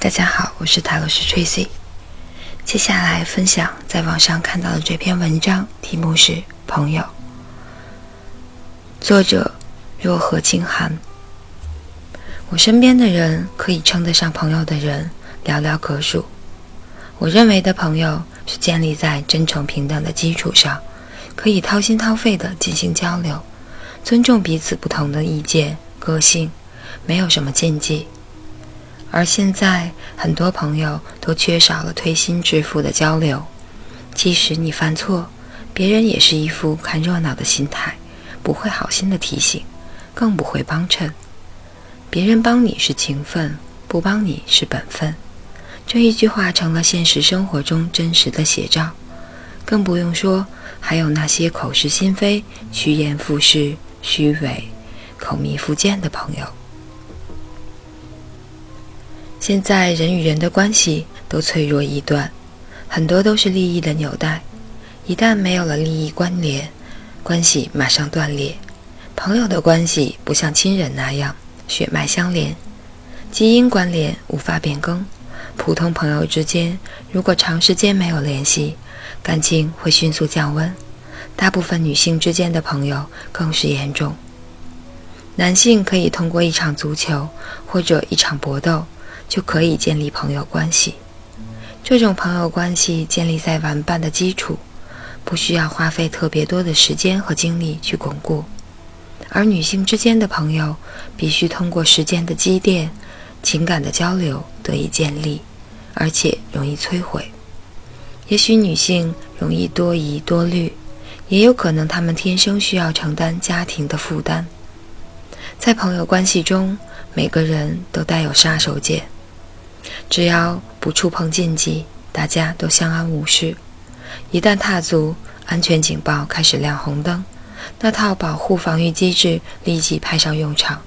大家好，我是塔罗斯 Tracy。接下来分享在网上看到的这篇文章，题目是《朋友》，作者若何清寒。我身边的人，可以称得上朋友的人，寥寥可数。我认为的朋友，是建立在真诚平等的基础上，可以掏心掏肺的进行交流，尊重彼此不同的意见、个性，没有什么禁忌。而现在，很多朋友都缺少了推心置腹的交流。即使你犯错，别人也是一副看热闹的心态，不会好心的提醒，更不会帮衬。别人帮你是情分，不帮你是本分。这一句话成了现实生活中真实的写照。更不用说还有那些口是心非、趋炎附势、虚伪、口蜜腹剑的朋友。现在人与人的关系都脆弱易断，很多都是利益的纽带。一旦没有了利益关联，关系马上断裂。朋友的关系不像亲人那样血脉相连，基因关联无法变更。普通朋友之间，如果长时间没有联系，感情会迅速降温。大部分女性之间的朋友更是严重。男性可以通过一场足球或者一场搏斗。就可以建立朋友关系。这种朋友关系建立在玩伴的基础，不需要花费特别多的时间和精力去巩固。而女性之间的朋友，必须通过时间的积淀、情感的交流得以建立，而且容易摧毁。也许女性容易多疑多虑，也有可能她们天生需要承担家庭的负担。在朋友关系中，每个人都带有杀手锏。只要不触碰禁忌，大家都相安无事。一旦踏足，安全警报开始亮红灯，那套保护防御机制立即派上用场。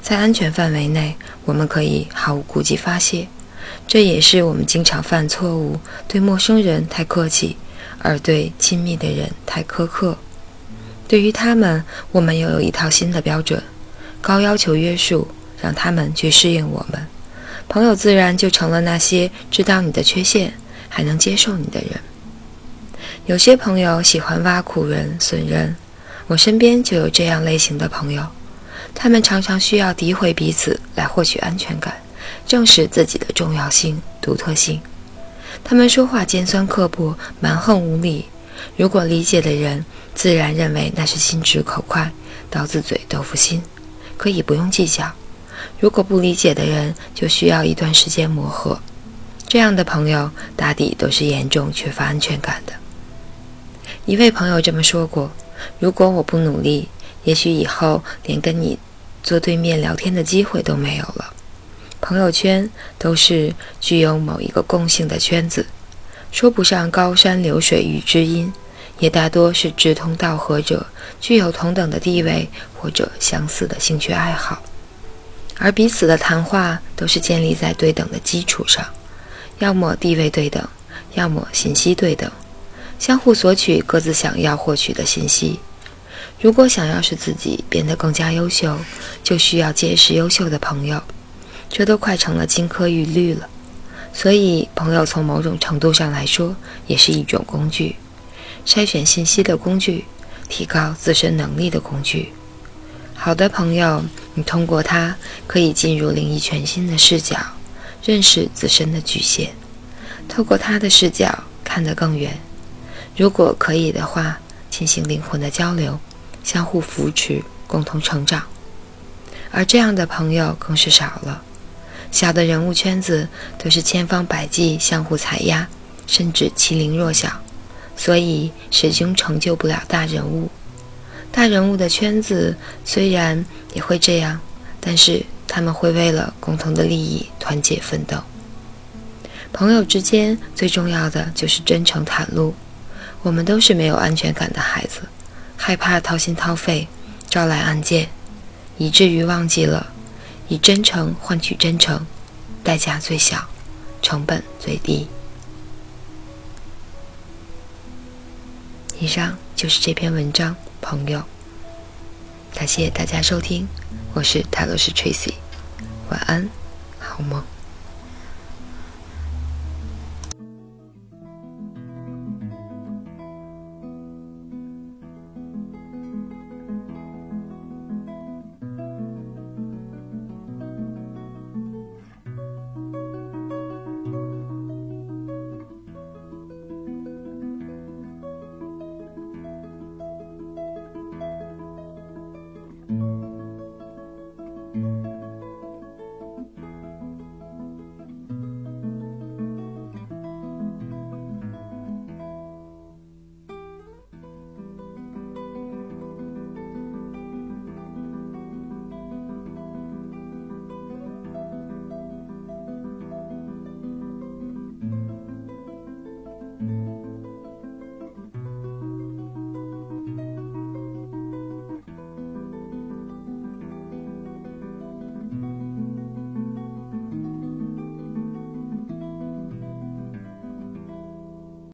在安全范围内，我们可以毫无顾忌发泄。这也是我们经常犯错误：对陌生人太客气，而对亲密的人太苛刻。对于他们，我们又有一套新的标准，高要求约束，让他们去适应我们。朋友自然就成了那些知道你的缺陷还能接受你的人。有些朋友喜欢挖苦人、损人，我身边就有这样类型的朋友。他们常常需要诋毁彼此来获取安全感，证实自己的重要性、独特性。他们说话尖酸刻薄、蛮横无理。如果理解的人，自然认为那是心直口快、刀子嘴豆腐心，可以不用计较。如果不理解的人，就需要一段时间磨合。这样的朋友大抵都是严重缺乏安全感的。一位朋友这么说过：“如果我不努力，也许以后连跟你坐对面聊天的机会都没有了。”朋友圈都是具有某一个共性的圈子，说不上高山流水遇知音，也大多是志同道合者，具有同等的地位或者相似的兴趣爱好。而彼此的谈话都是建立在对等的基础上，要么地位对等，要么信息对等，相互索取各自想要获取的信息。如果想要使自己变得更加优秀，就需要结识优秀的朋友，这都快成了金科玉律了。所以，朋友从某种程度上来说也是一种工具，筛选信息的工具，提高自身能力的工具。好的朋友，你通过他可以进入另一全新的视角，认识自身的局限，透过他的视角看得更远。如果可以的话，进行灵魂的交流，相互扶持，共同成长。而这样的朋友更是少了。小的人物圈子都是千方百计相互踩压，甚至欺凌弱小，所以始终成就不了大人物。大人物的圈子虽然也会这样，但是他们会为了共同的利益团结奋斗。朋友之间最重要的就是真诚袒露。我们都是没有安全感的孩子，害怕掏心掏肺，招来暗箭，以至于忘记了以真诚换取真诚，代价最小，成本最低。以上就是这篇文章。朋友，感谢大家收听，我是泰罗斯 Tracy，晚安，好梦。